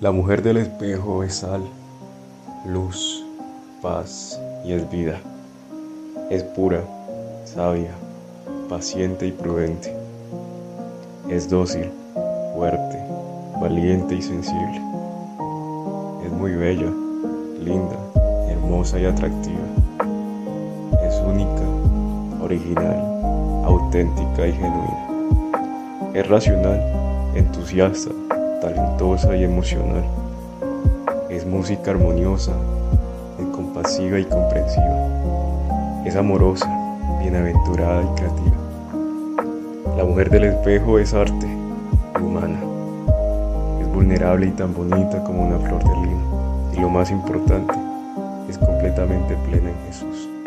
La mujer del espejo es sal, luz, paz y es vida. Es pura, sabia, paciente y prudente. Es dócil, fuerte, valiente y sensible. Es muy bella, linda, hermosa y atractiva. Es única, original, auténtica y genuina. Es racional, entusiasta, talentosa y emocional. Es música armoniosa, compasiva y comprensiva. Es amorosa, bienaventurada y creativa. La mujer del espejo es arte, humana. Es vulnerable y tan bonita como una flor de lino. Y lo más importante, es completamente plena en Jesús.